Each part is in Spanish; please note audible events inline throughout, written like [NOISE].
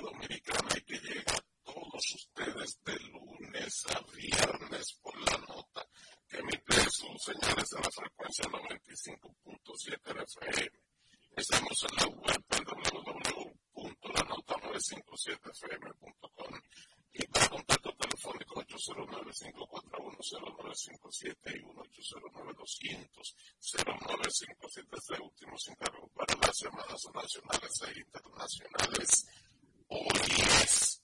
Dominicana y que llega a todos ustedes de lunes a viernes por la nota que emite sus señales en la frecuencia 95.7 FM. Estamos en la web www.lanota957fm.com y para contacto telefónico 809-541-0957 y 1809-200-0957 es el último sin cargo para las llamadas nacionales e internacionales hoy es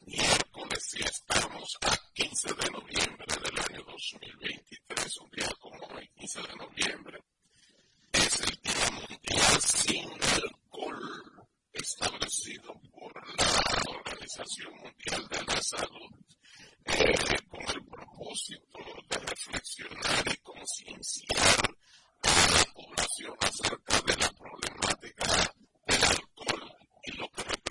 miércoles y estamos a 15 de noviembre del año 2023, un día como hoy, 15 de noviembre, es el Día Mundial sin Alcohol, establecido por la Organización Mundial de la Salud. Eh, con el propósito de reflexionar y concienciar a la población acerca de la problemática del alcohol y lo que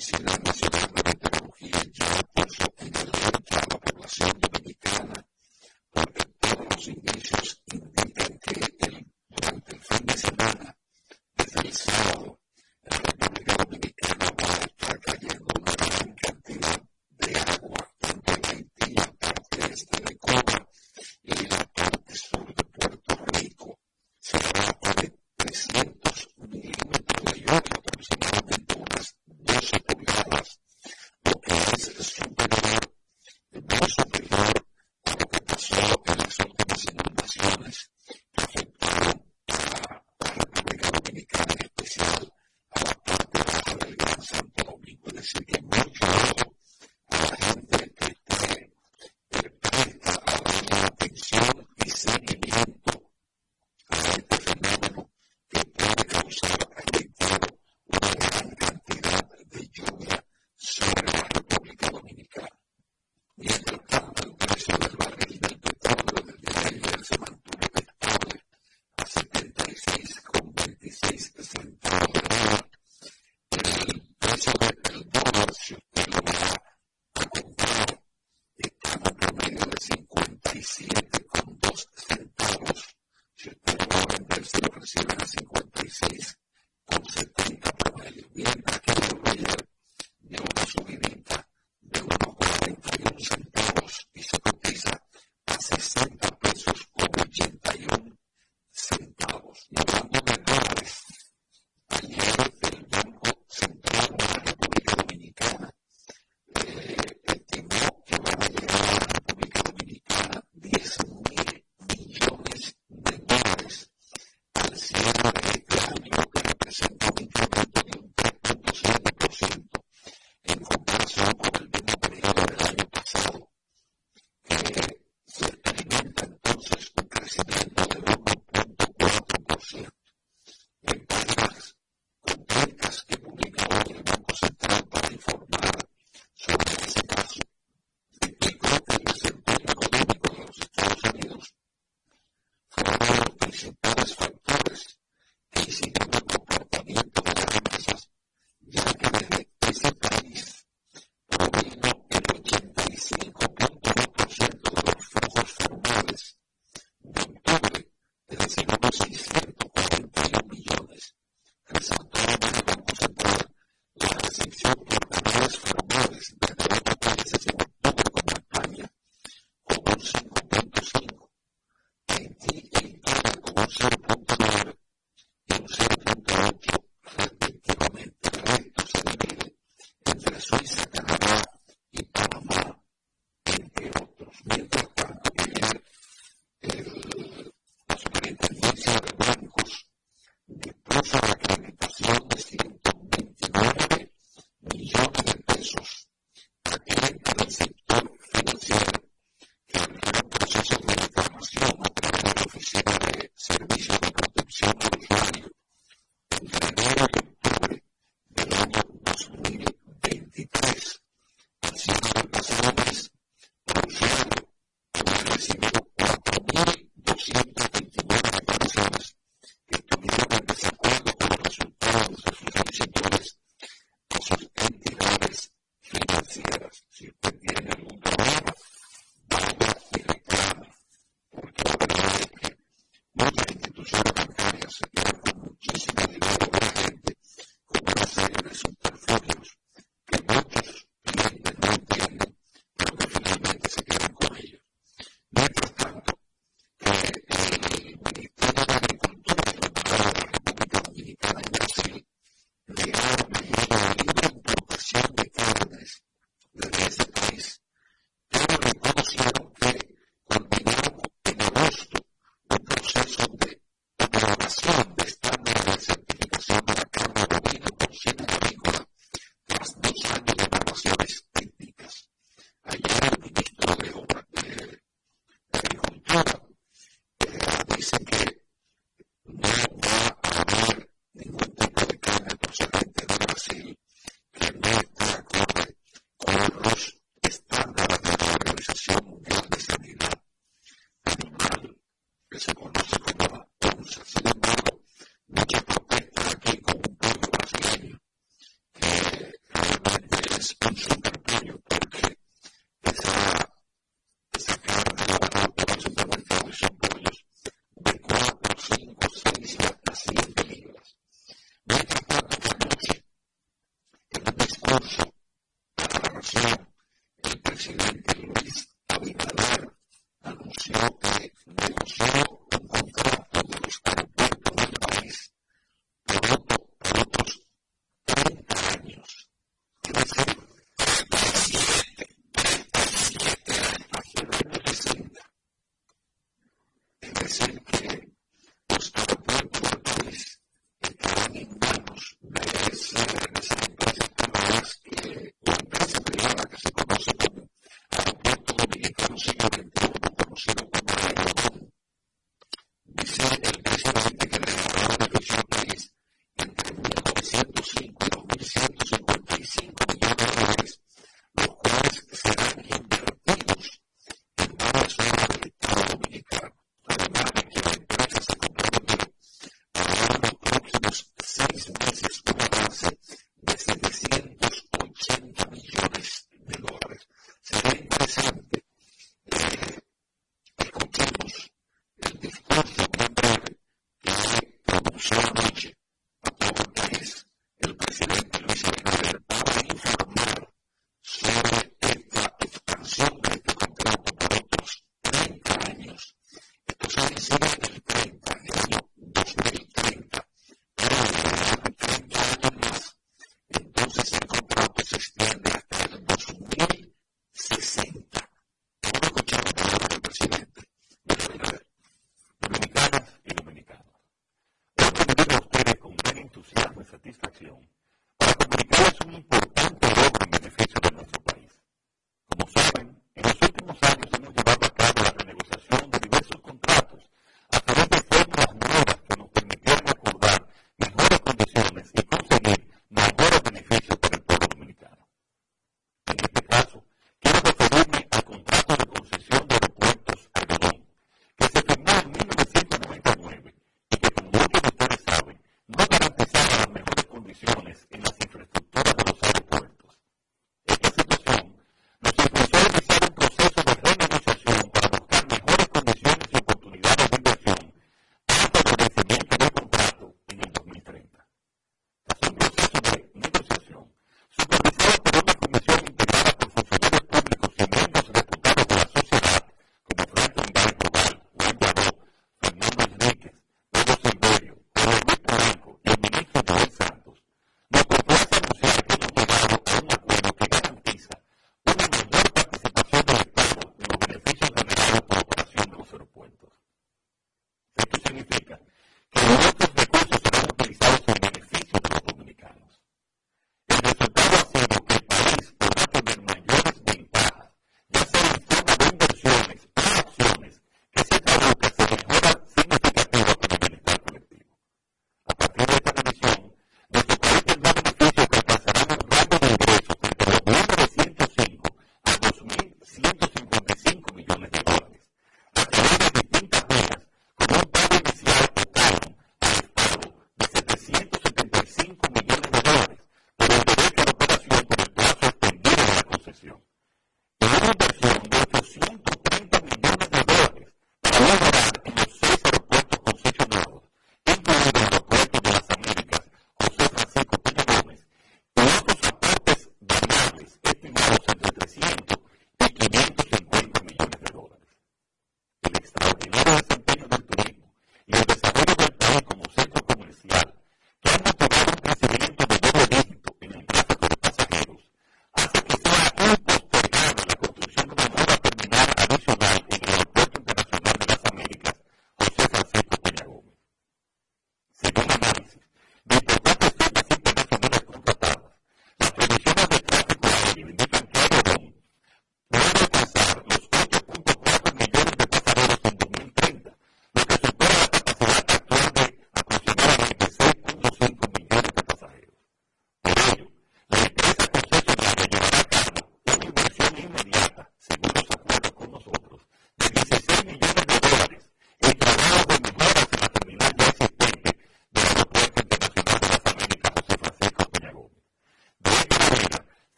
Oficina Nacional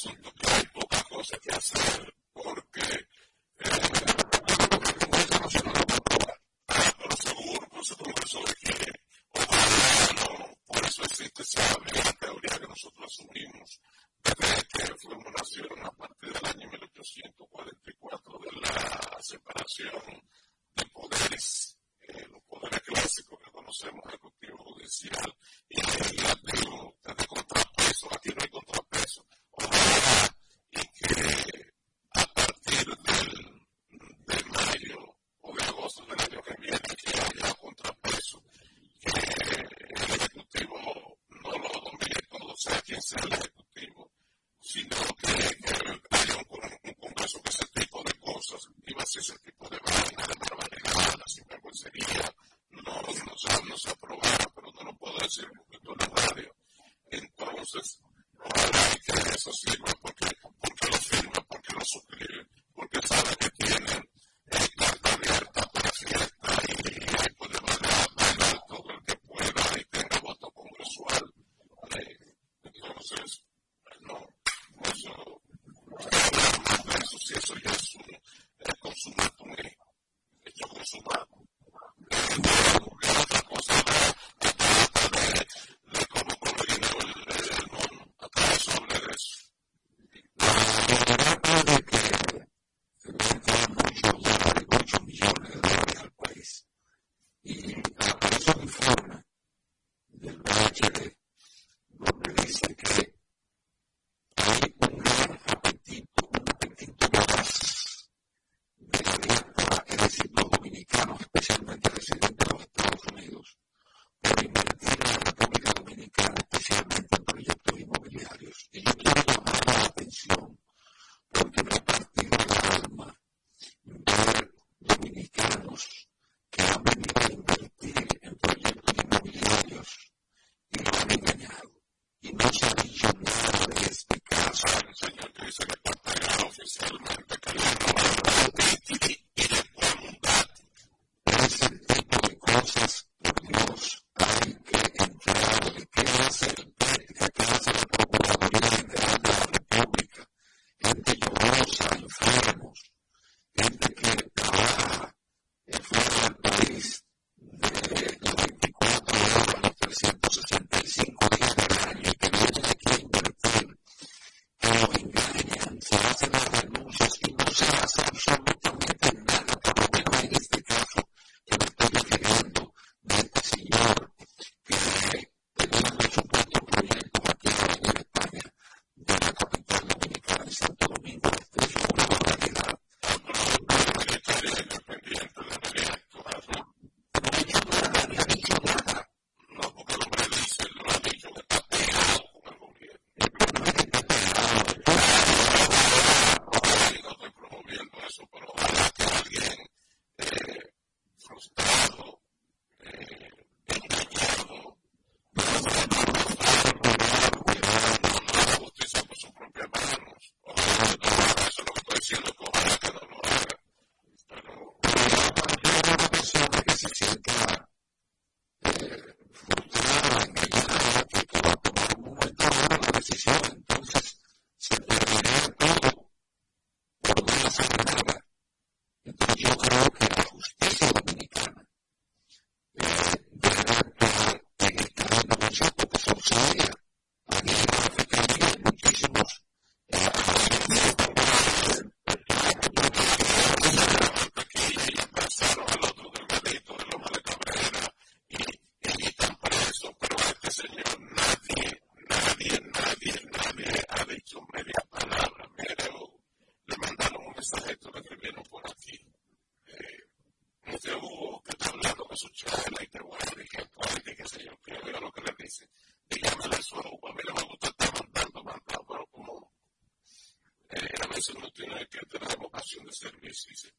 son donde hay poca cosa que hacer, obviously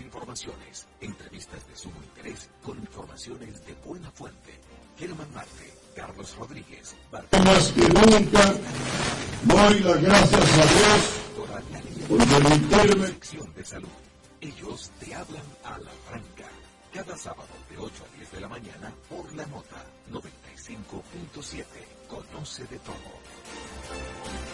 informaciones, entrevistas de sumo interés con informaciones de buena fuente. Germán Marte, Carlos Rodríguez, Más que nunca doy las gracias a Dios por permitirme. de salud. Ellos te hablan a la franca. Cada sábado de 8 a 10 de la mañana por la nota 95.7. Conoce de todo.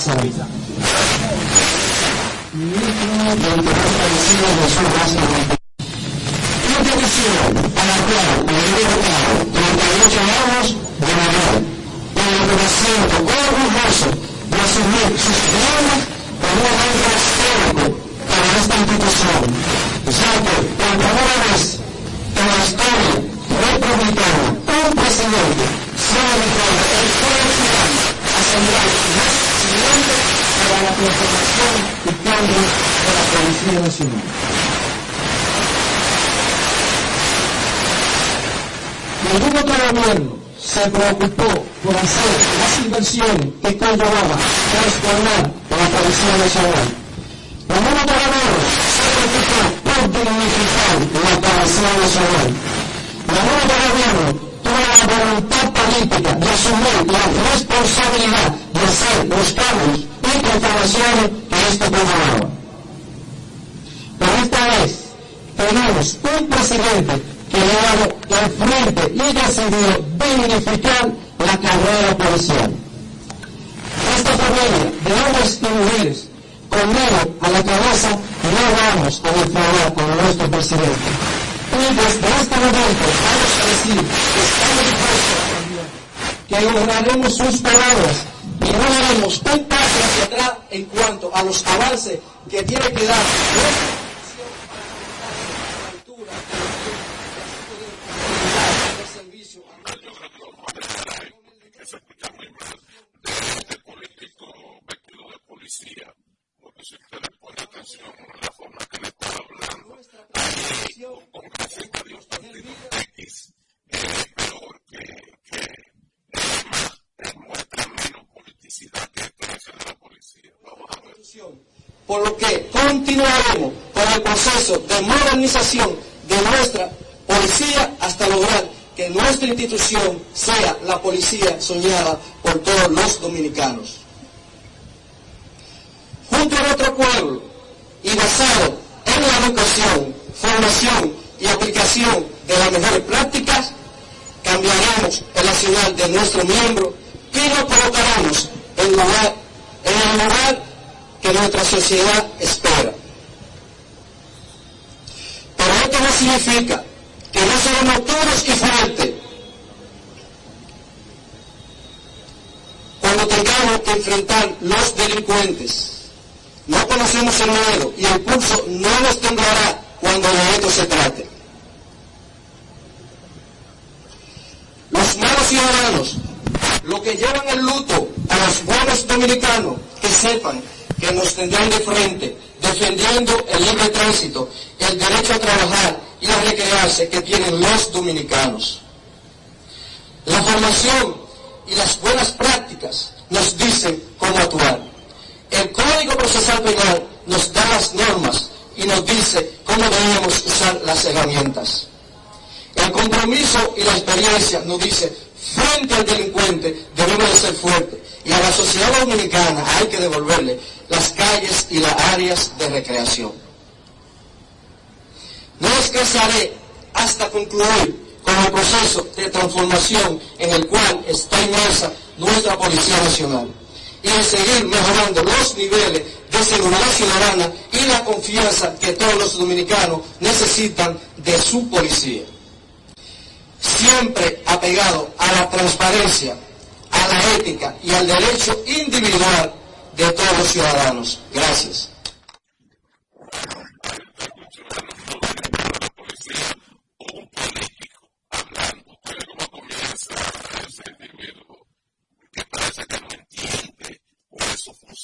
Su raza Una petición a la cual me he dedicado 38 años de verdad y en lo que me siento orgulloso de asumir sus problemas como un evento histórico para esta institución, ya que por primera vez en la historia republicana un presidente se ha dedicado el pueblo a sembrar más siguiente para la transformación y cambio de la Policía Nacional. Ningún otro gobierno se preocupó por hacer que conllevaba transformar la Policía Nacional. Ningún otro gobierno se preocupó por dignificar la Policía Nacional. Ningún otro gobierno tuvo la voluntad política de asumir la responsabilidad de hacer los cambios y transformaciones que esto conllevaba. Pero esta vez tenemos un presidente que dado el frente y decidió dignificar la carrera policial. Esta familia de hombres y mujeres, conmigo a la cabeza, no vamos a defraudar con nuestro presidente. Y desde este momento vamos a decir que estamos dispuestos a que honraremos sus palabras y no daremos un paso hacia atrás en cuanto a los avances que tiene que dar porque si usted le pone atención la forma que le está hablando, ahí, con gracias a Dios, partido X es peor que, que es más, demuestra menos politicidad que esto de la policía. Vamos a ver. Por lo que continuaremos con el proceso de modernización de nuestra policía hasta lograr que nuestra institución sea la policía soñada por todos los dominicanos junto a nuestro pueblo y basado en la educación, formación y aplicación de las mejores prácticas, cambiaremos el nacional de nuestro miembro y lo colocaremos en, lugar, en el lugar que nuestra sociedad espera. Pero esto no significa que no seremos todos y fuertes cuando tengamos que enfrentar los delincuentes no conocemos el miedo y el pulso no nos temblará cuando de esto se trate. Los malos ciudadanos, los que llevan el luto a los buenos dominicanos, que sepan que nos tendrán de frente, defendiendo el libre tránsito, el derecho a trabajar y a recrearse que tienen los dominicanos. La formación y las buenas prácticas nos dicen cómo actuar. El Código Procesal Penal nos da las normas y nos dice cómo debemos usar las herramientas. El compromiso y la experiencia nos dice, frente al delincuente debemos de ser fuertes y a la sociedad dominicana hay que devolverle las calles y las áreas de recreación. No descansaré hasta concluir con el proceso de transformación en el cual está inmersa nuestra Policía Nacional y en seguir mejorando los niveles de seguridad ciudadana y la confianza que todos los dominicanos necesitan de su policía. Siempre apegado a la transparencia, a la ética y al derecho individual de todos los ciudadanos. Gracias. parece que no entiende cuál es su función como policía. Esa explicación no la entienden ninguno de ellos, ni policías ni militares. No, no, no, no, no, no, no, había escuchado una cosa así como este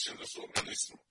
presión de organismo.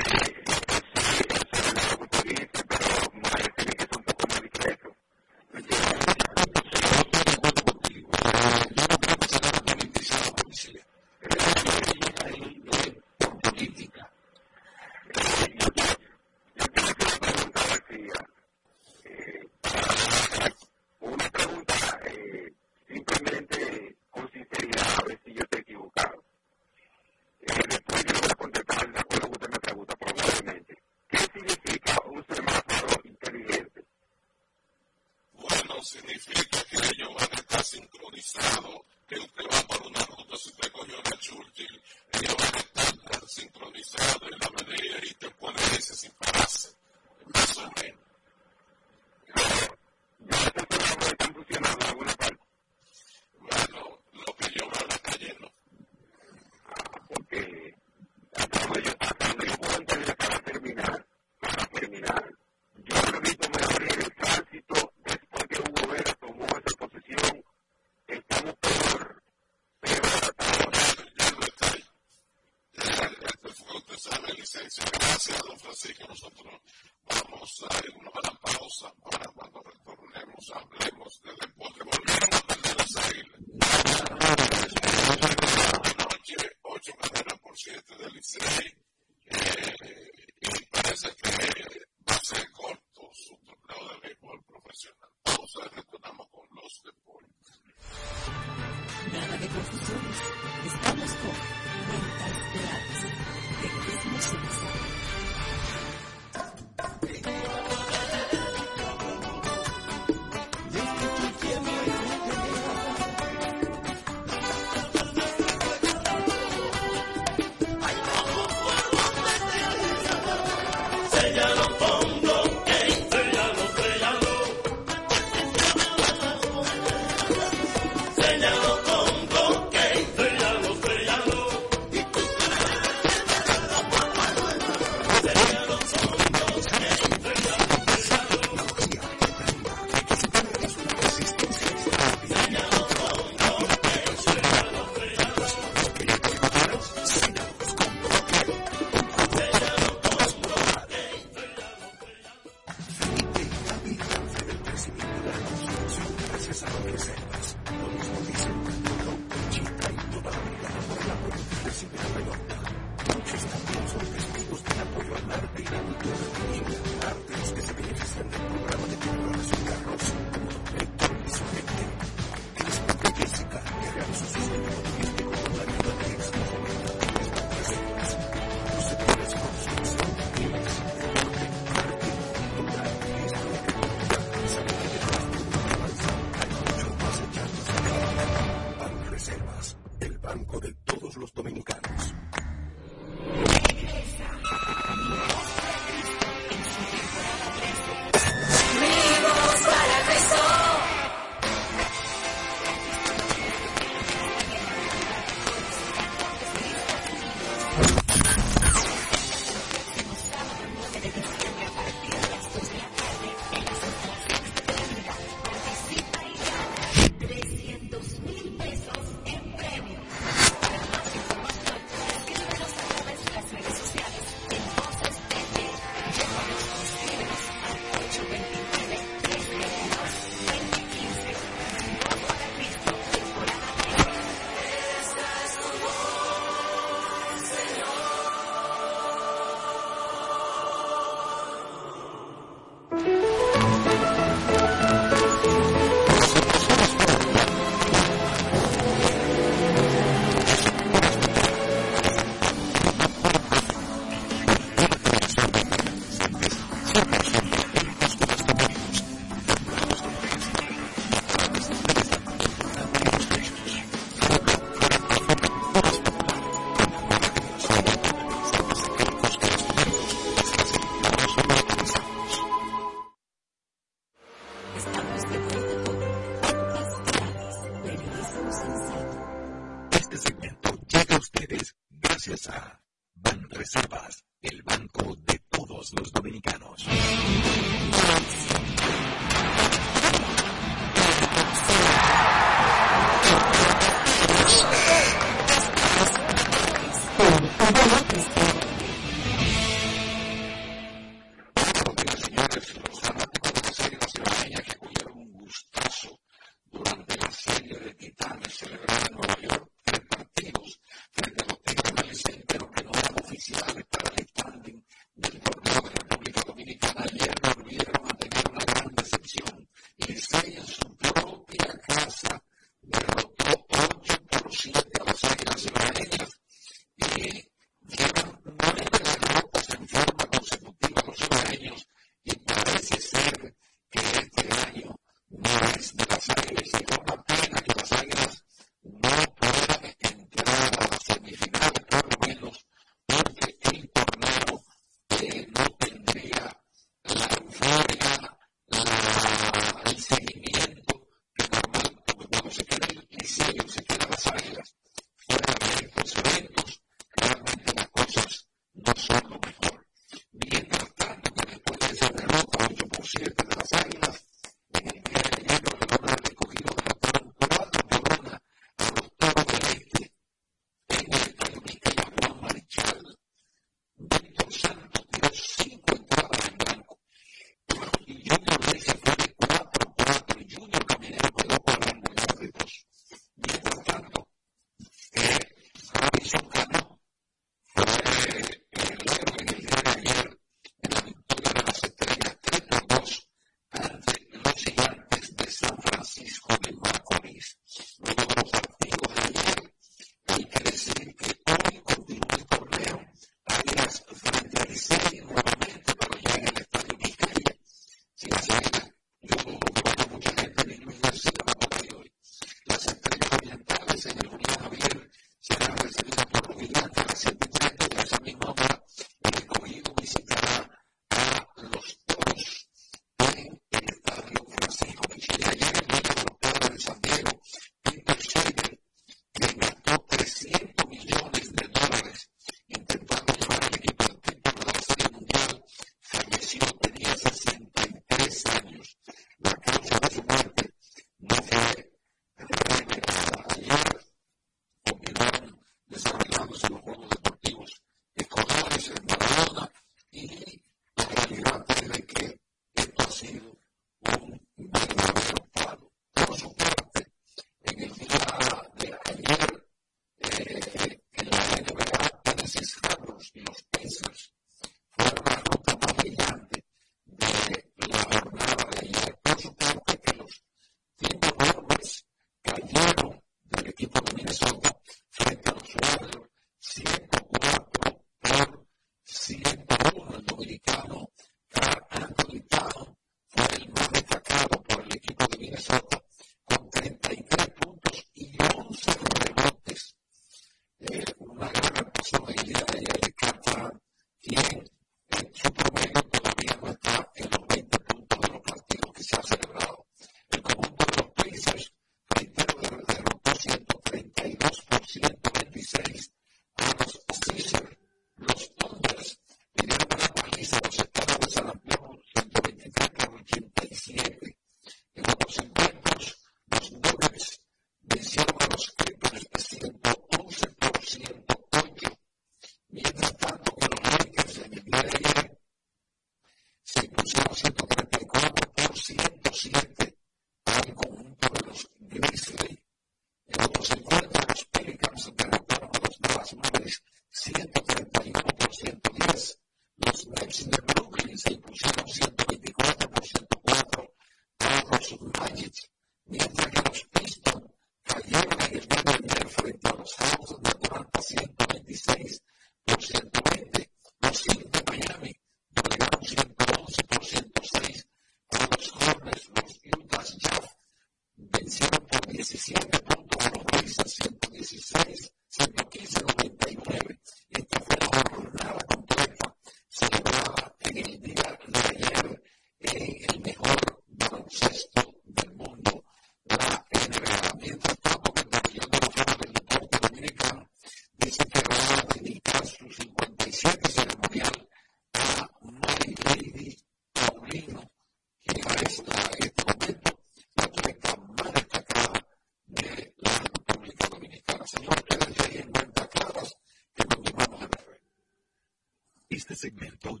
este segmento.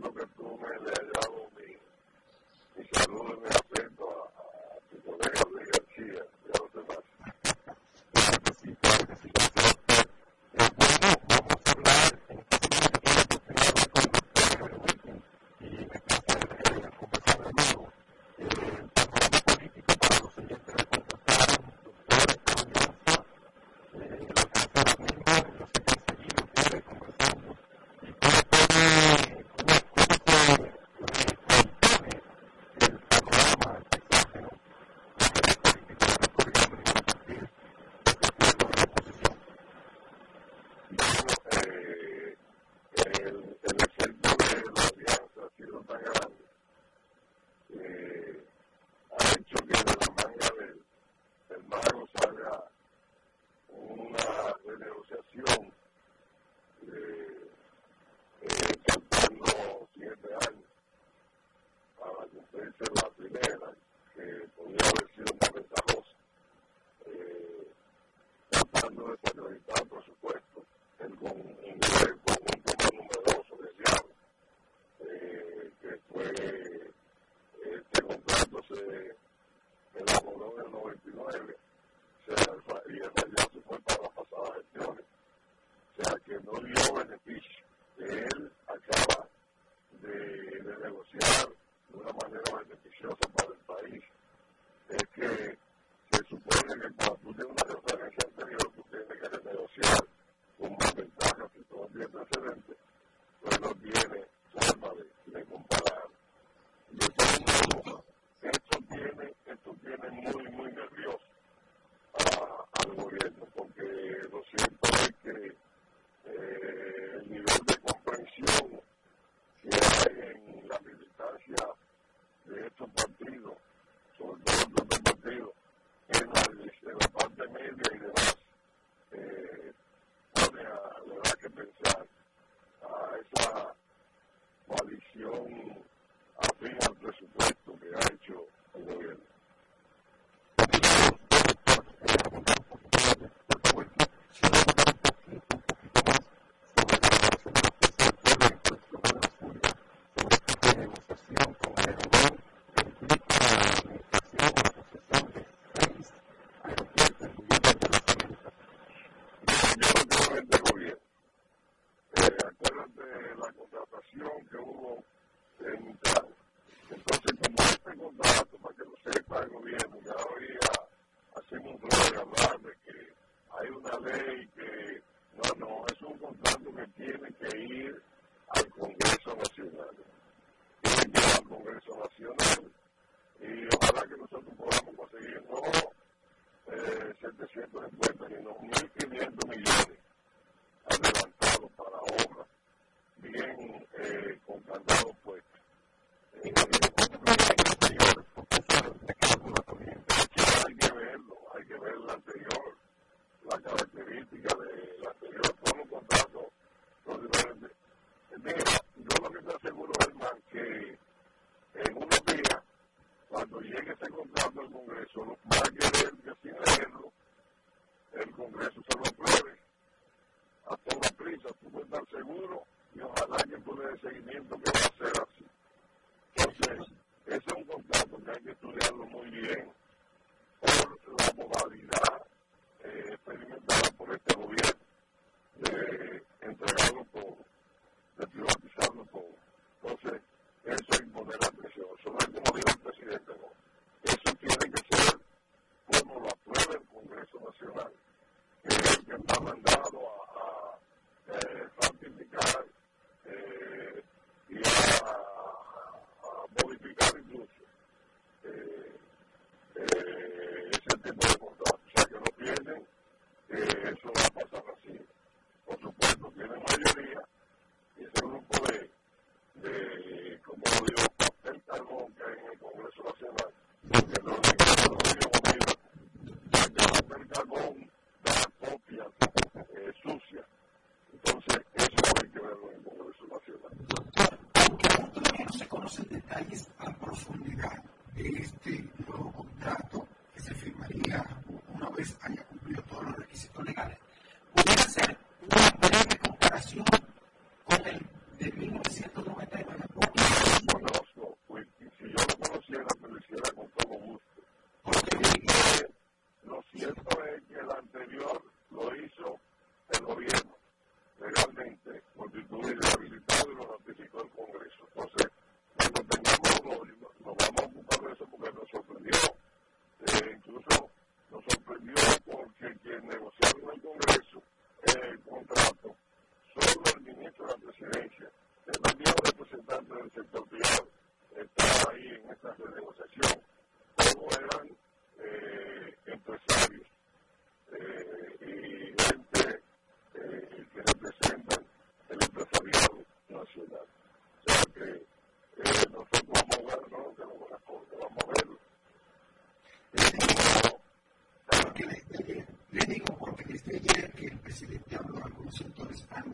program. cuando, cuando editaba, por supuesto, el, con de 150 y en 2.500 millones.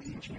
each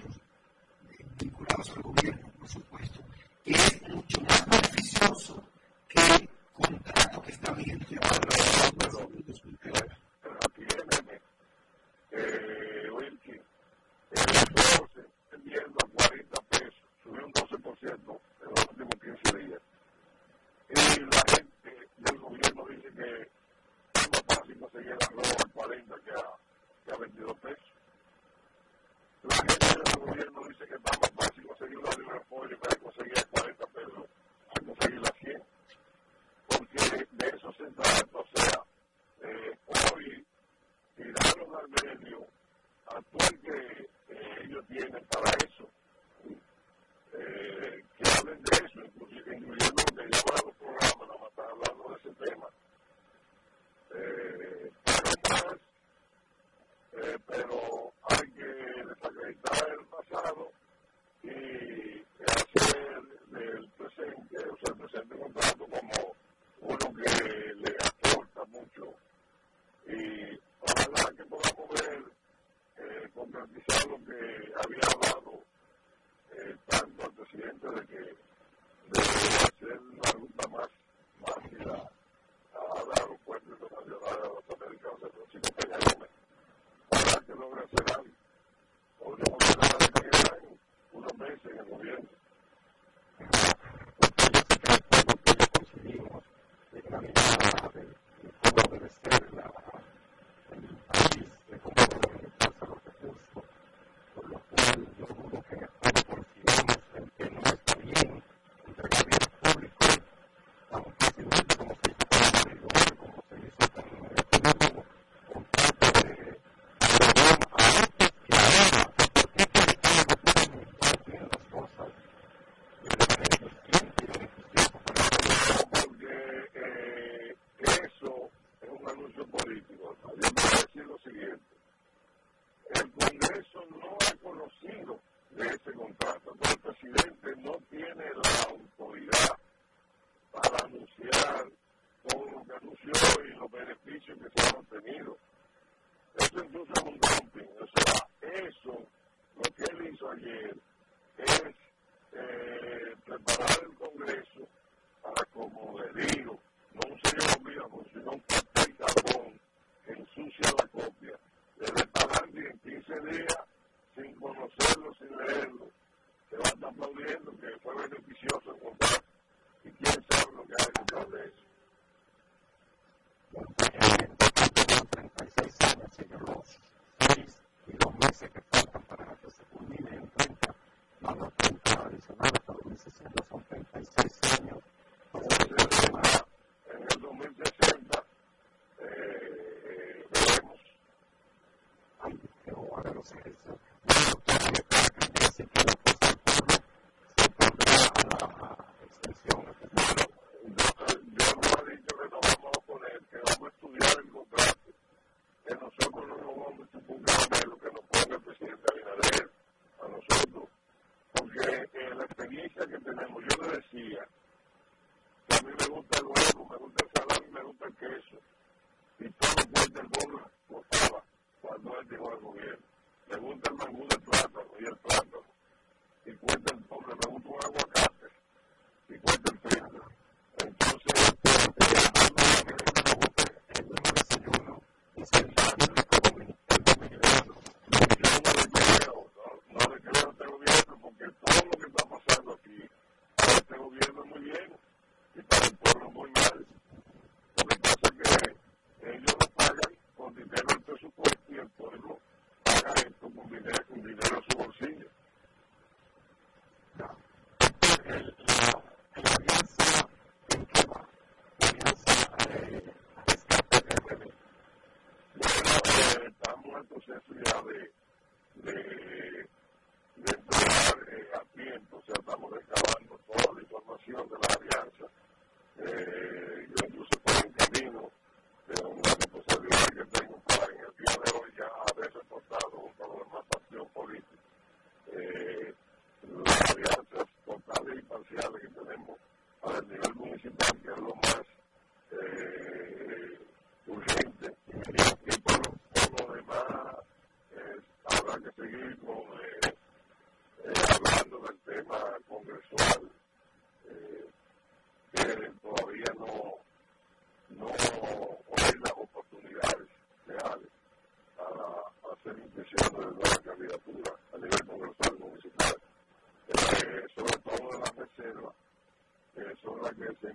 ahora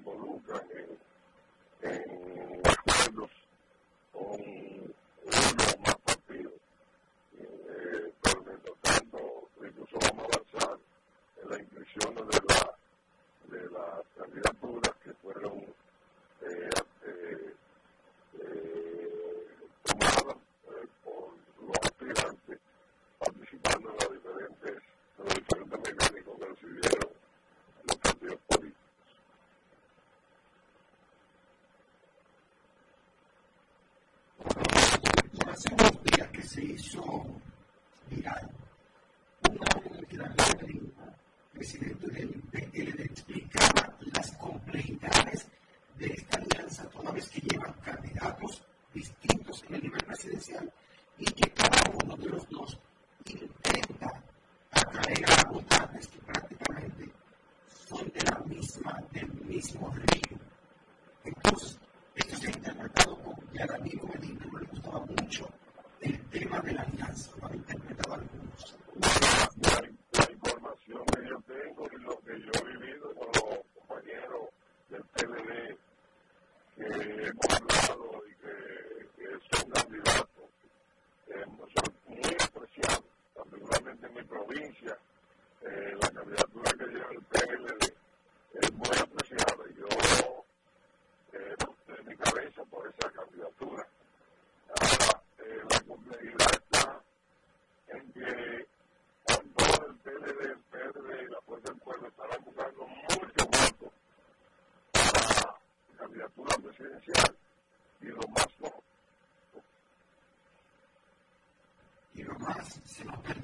我路过这里。so lo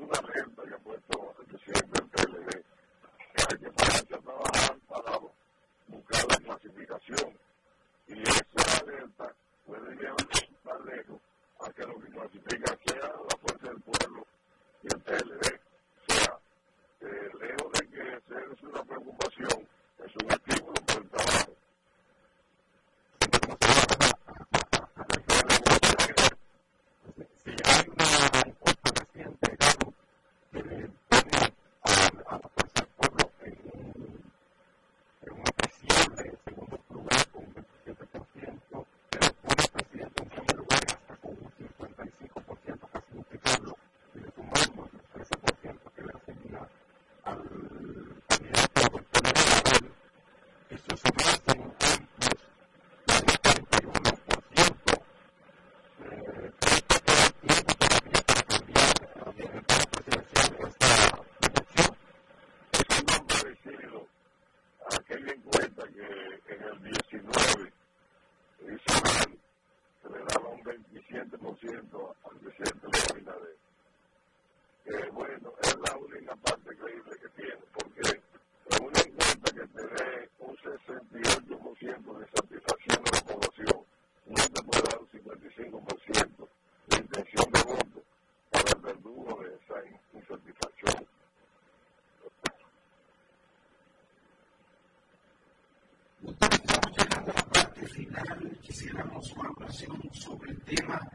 Love him. Al presidente Abinader. Que bueno, es la única parte creíble que tiene, porque en una encuesta que te dé un 68% de satisfacción de la población, no te puede dar un 55% de intención de voto para el verdugo de esa insatisfacción. Estamos llegando a la parte final, sobre el tema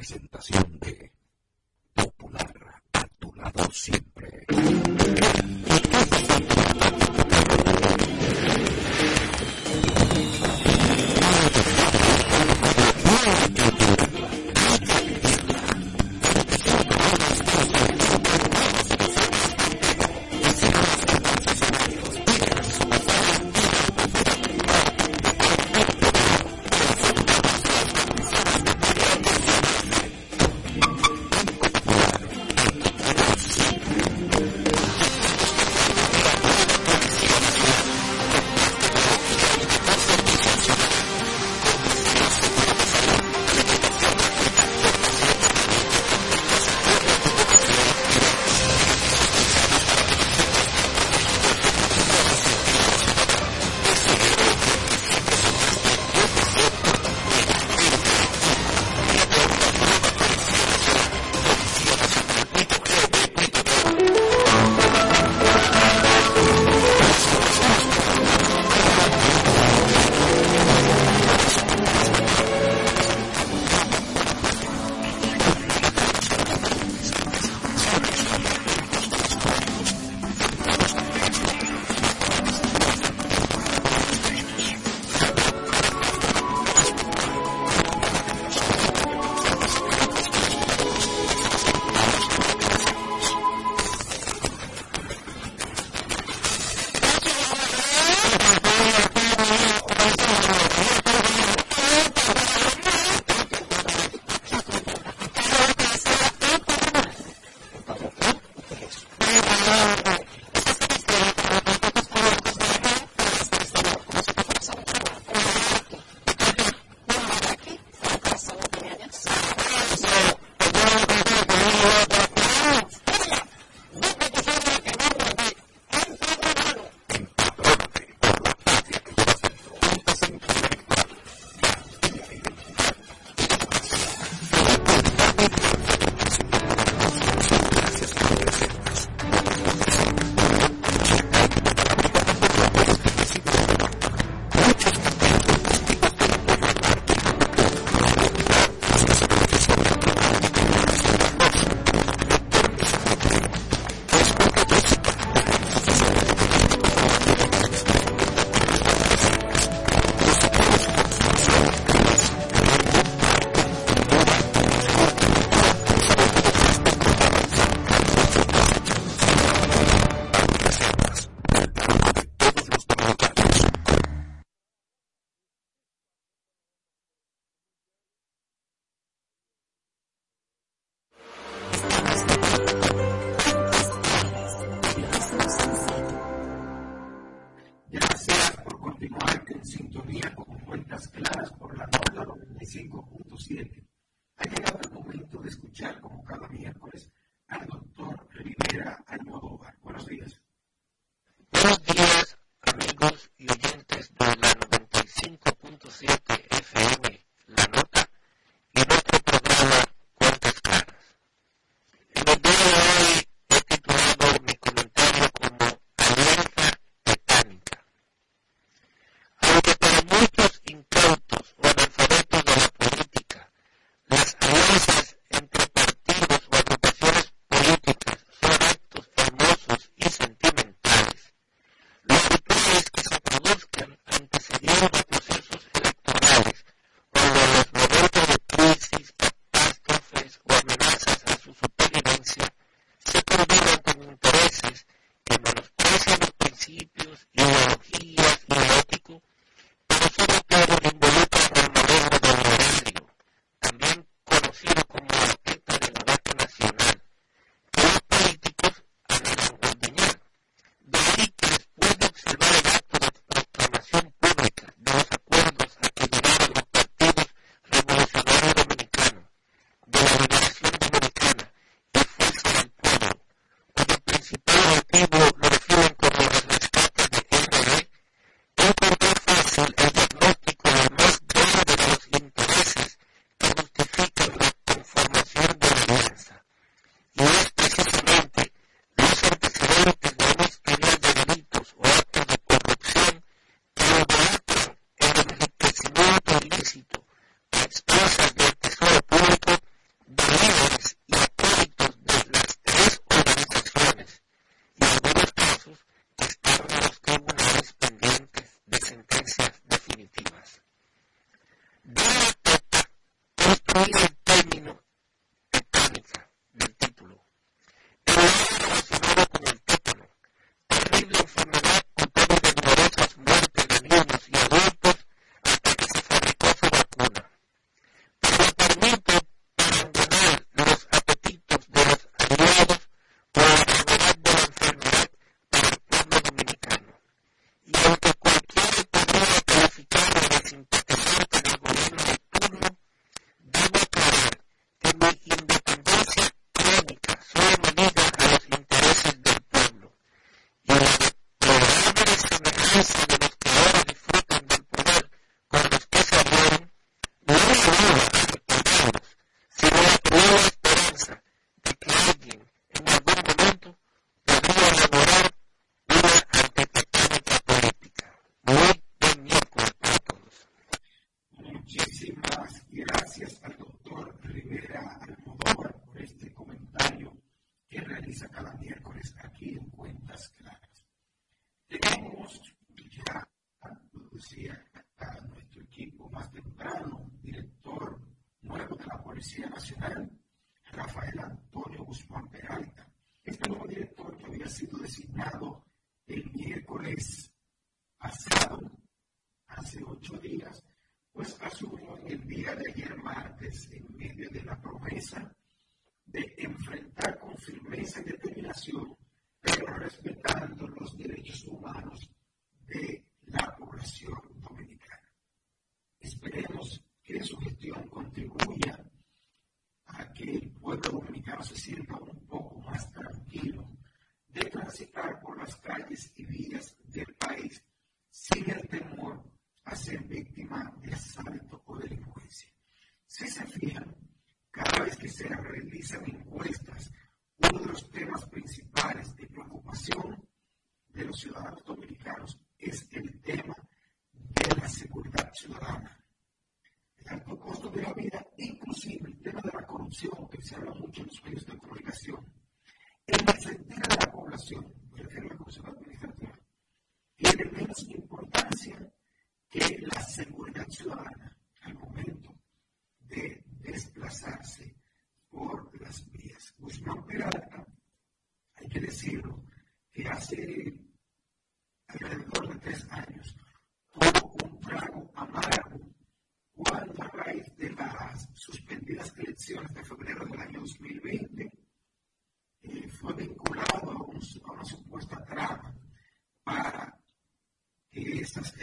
presentación de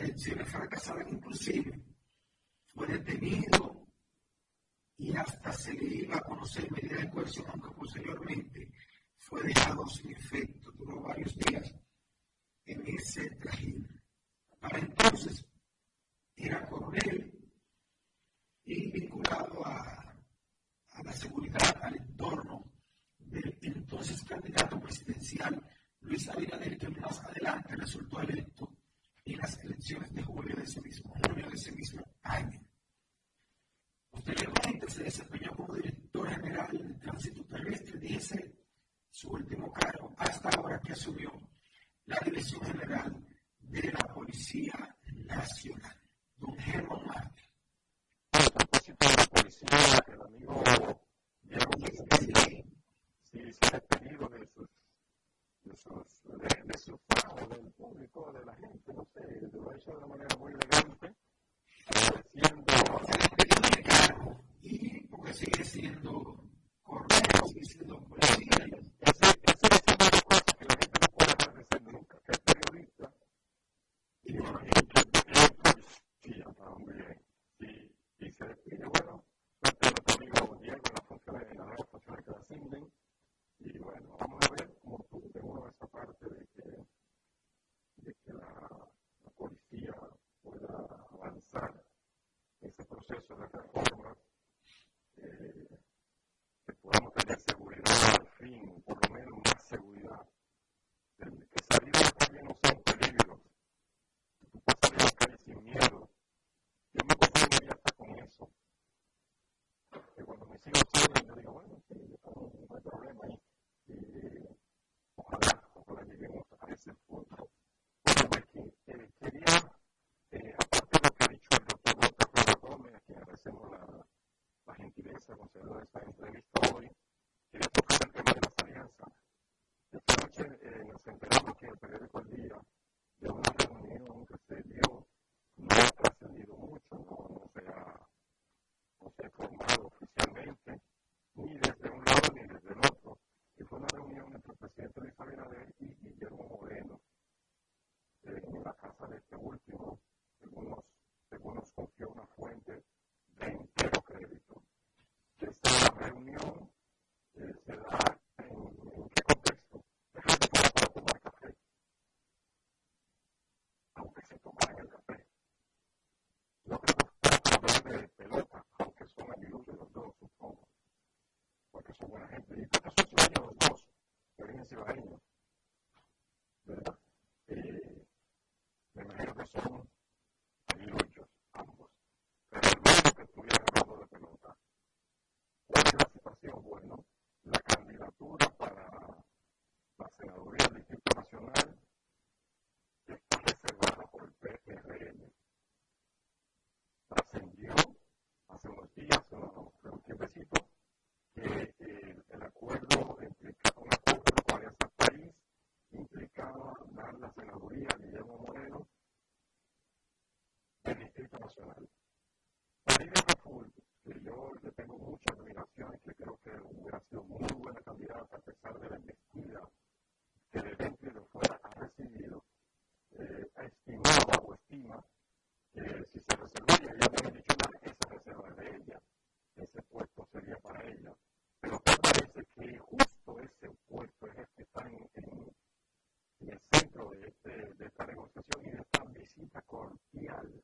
elecciones fracasadas inclusive, fue detenido y hasta se le iba a conocer medidas de coerción, aunque posteriormente soy buena gente. Y tantos años los dos, de origen ciudadano. internacional. Olivia Raful, que yo le tengo mucha admiración y que creo que hubiera sido muy buena candidata a pesar de la investida que el evento lo fuera ha recibido, eh, estimaba o estima que si se reservaba, ella me había dicho mal, esa reserva de ella, ese puesto sería para ella. Pero parece que justo ese puesto es el que está en, el centro de, este, de esta negociación y de esta visita cordial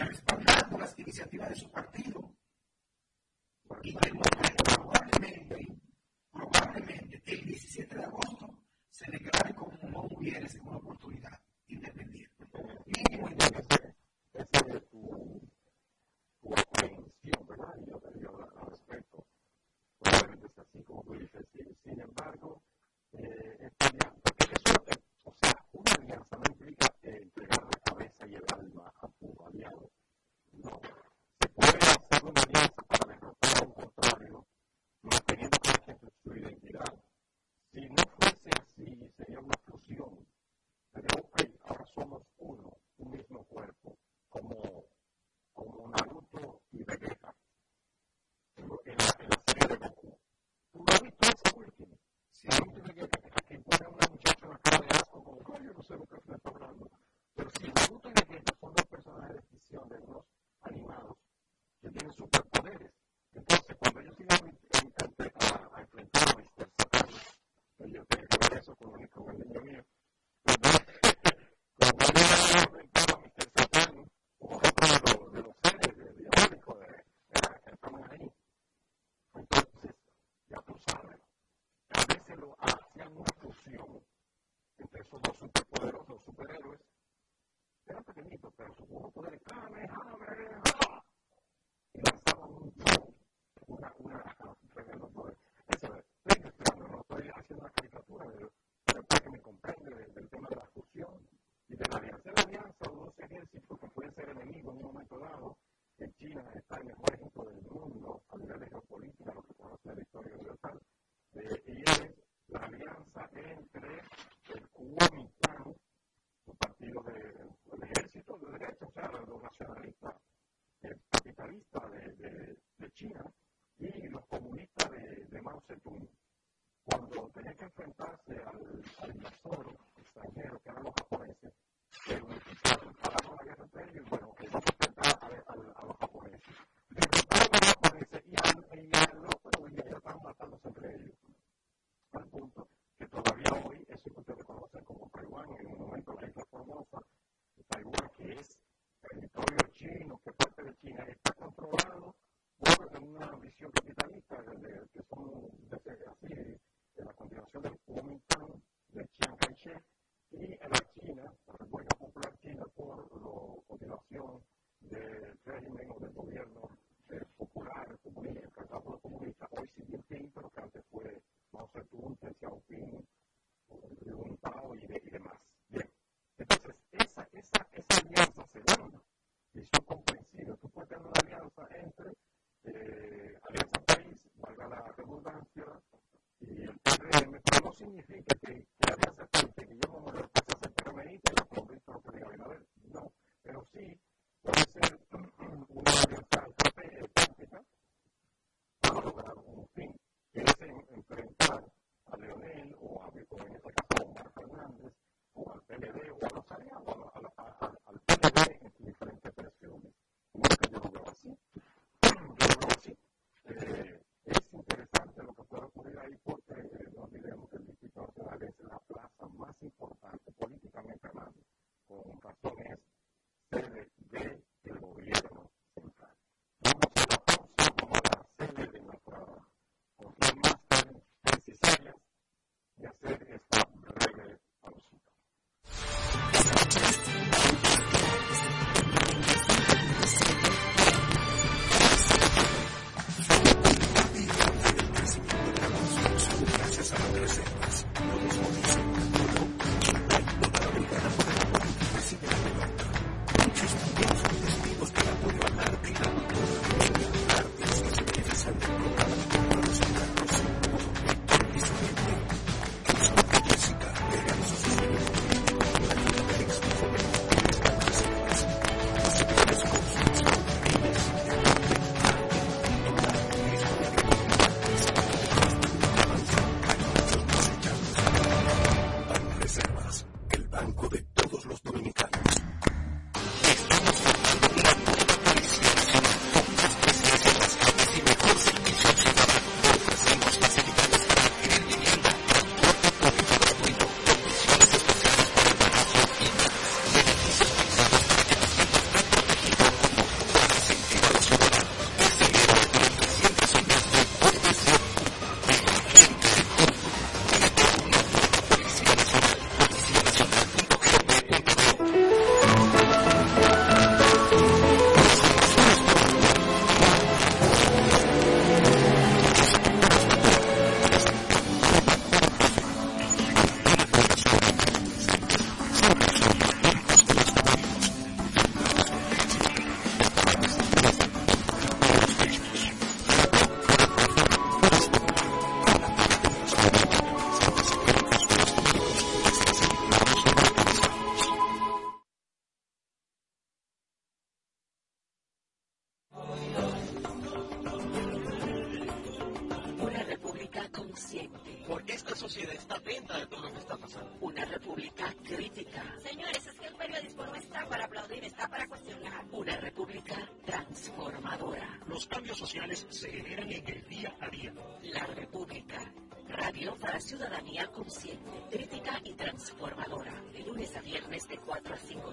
respaldando las iniciativas de su partido. al, invasor extranjero, que eran los japoneses, que pagaron la guerra entre ellos, bueno, que iban a enfrentar a, a, a los japoneses. Derrotaron a los japoneses y al enviarlo, bueno, y ellos estaban matándose entre ellos. Al punto que todavía hoy eso que ustedes conocen como Taiwán, en un momento la isla formosa, Taiwán, que es territorio chino, que parte de China está controlado, por una visión capitalista, que son de, de, significa [LAUGHS] consciente, crítica y transformadora, de lunes a viernes de 4 a 5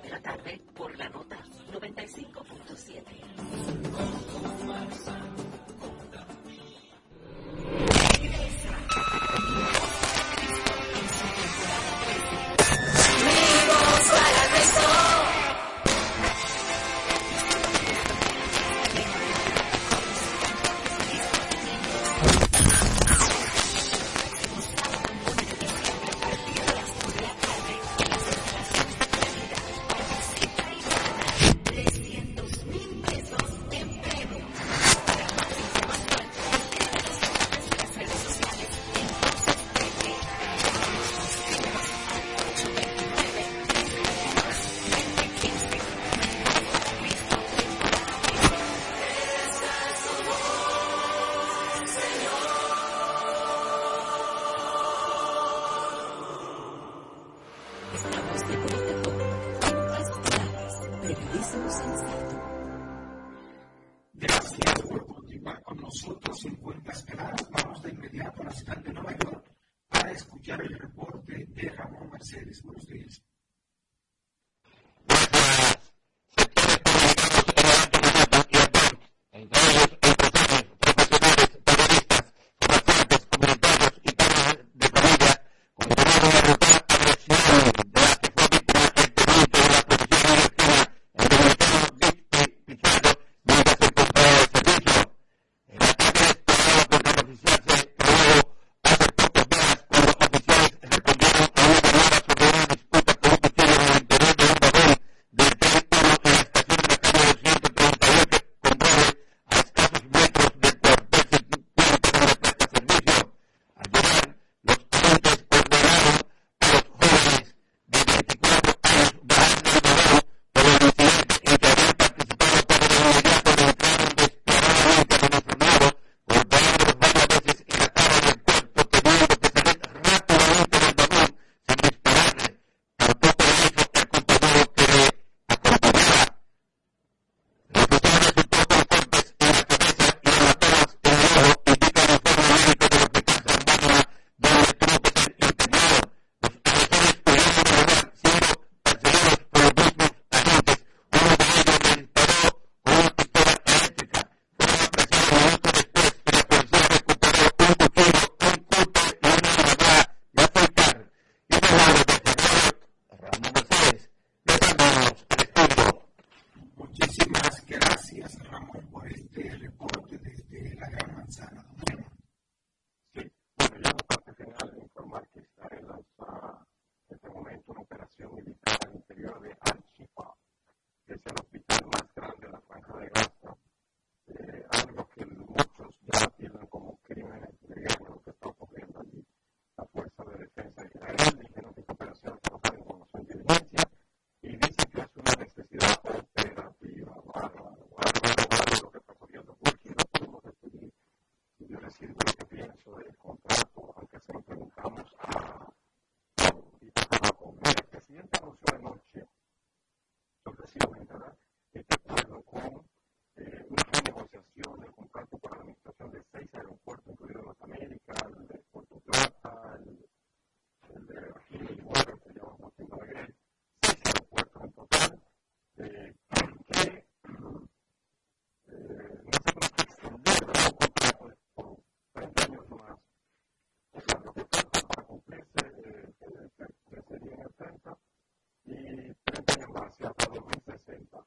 democracia hasta 2060.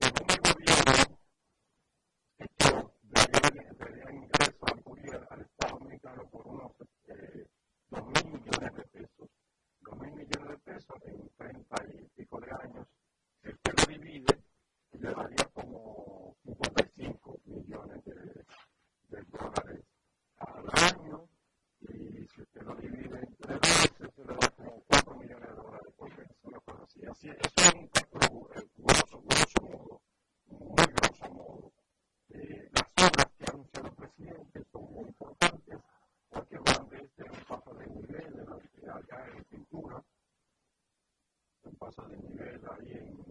Según el gobierno, esto debería ingreso al, al Estado dominicano por unos eh, 2.000 millones de pesos. 2.000 millones de pesos en 30 y pico de años. Si usted lo divide, le daría como 55 millones de, dólares al año. Y si usted lo divide entre 2, se le da como 4 millones de dólares. Porque eso no es así. pasa de nivel ahí en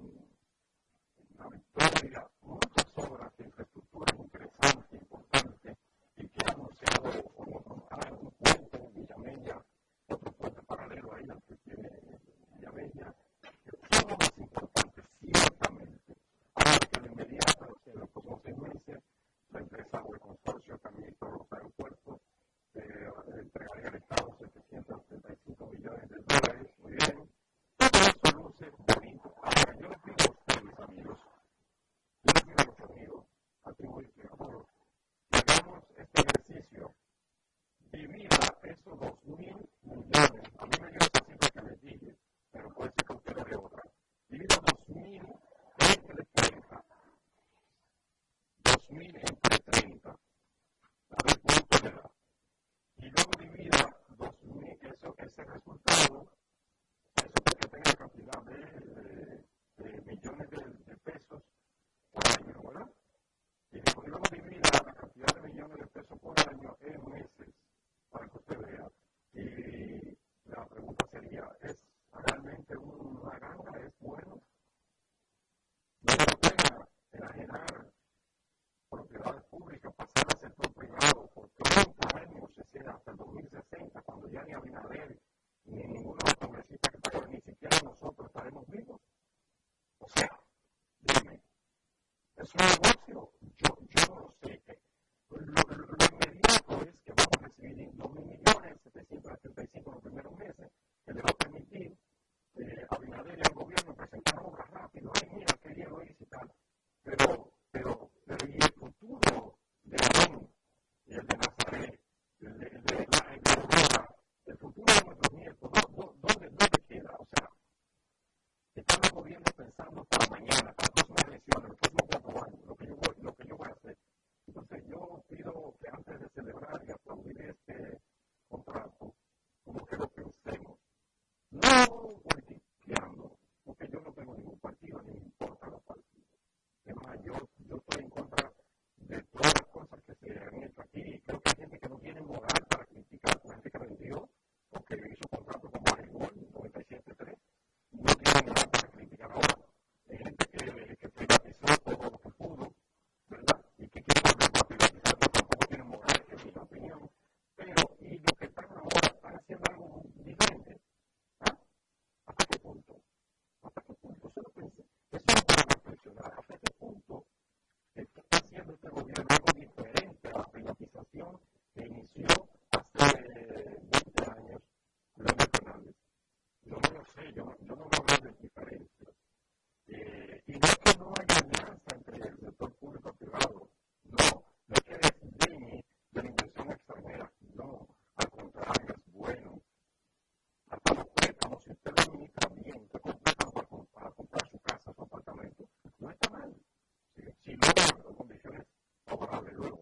Lord, Robin Road.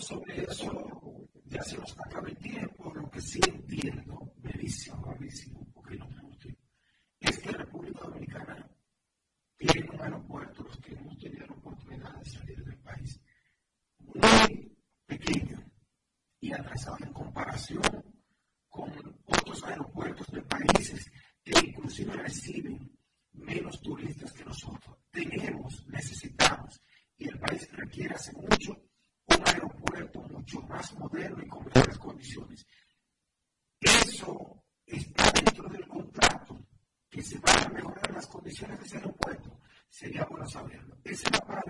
sobre eso ya se nos acaba el tiempo. Lo que sí entiendo, Benicio, Mauricio, Reservas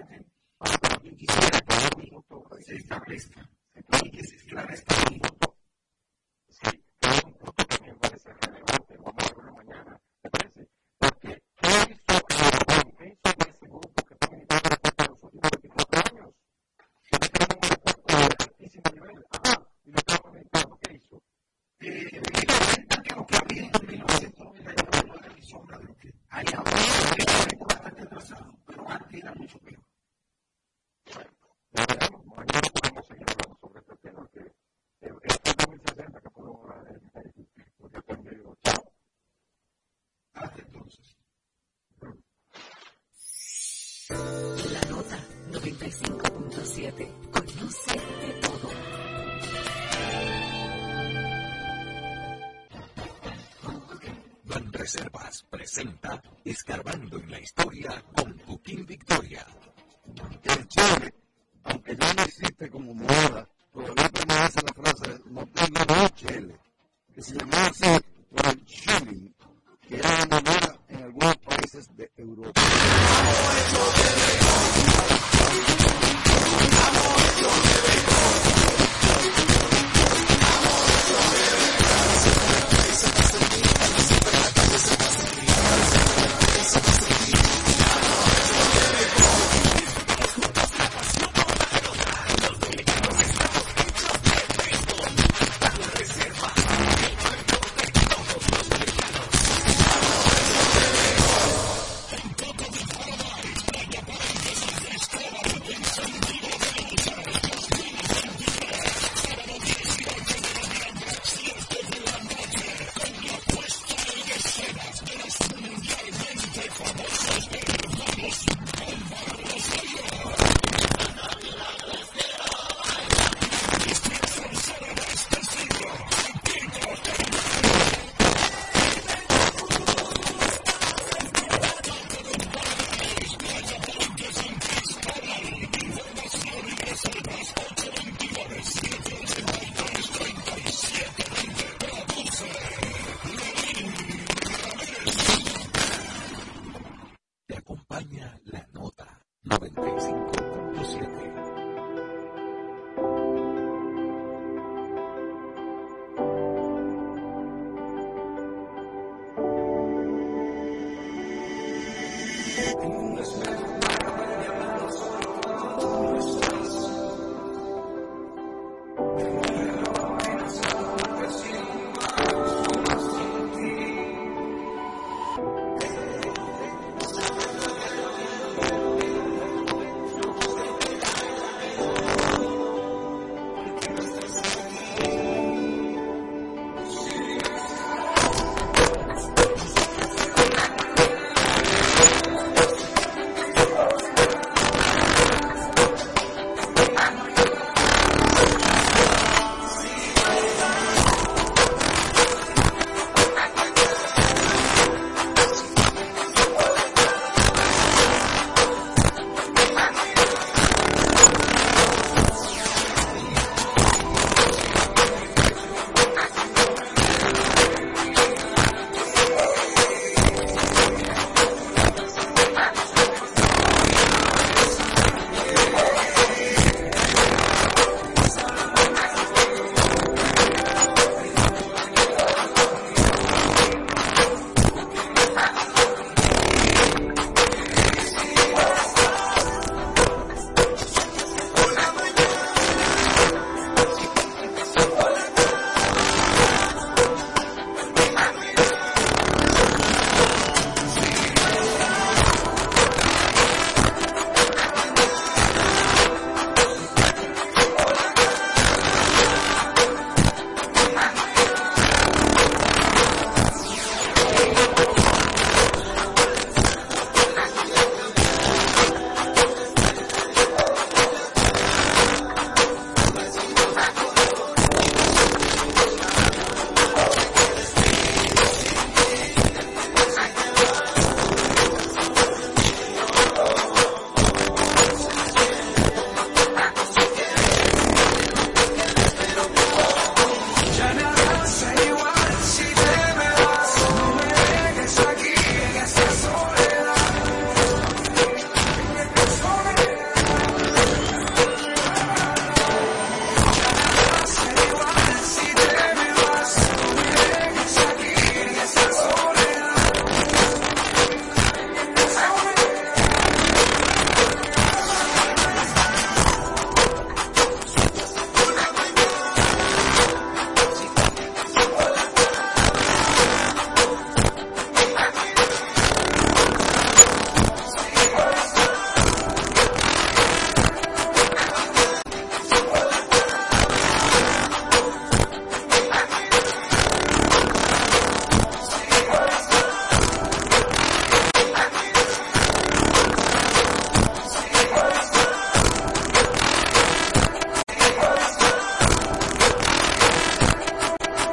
presenta Escarbando en la Historia con Joaquín Victoria.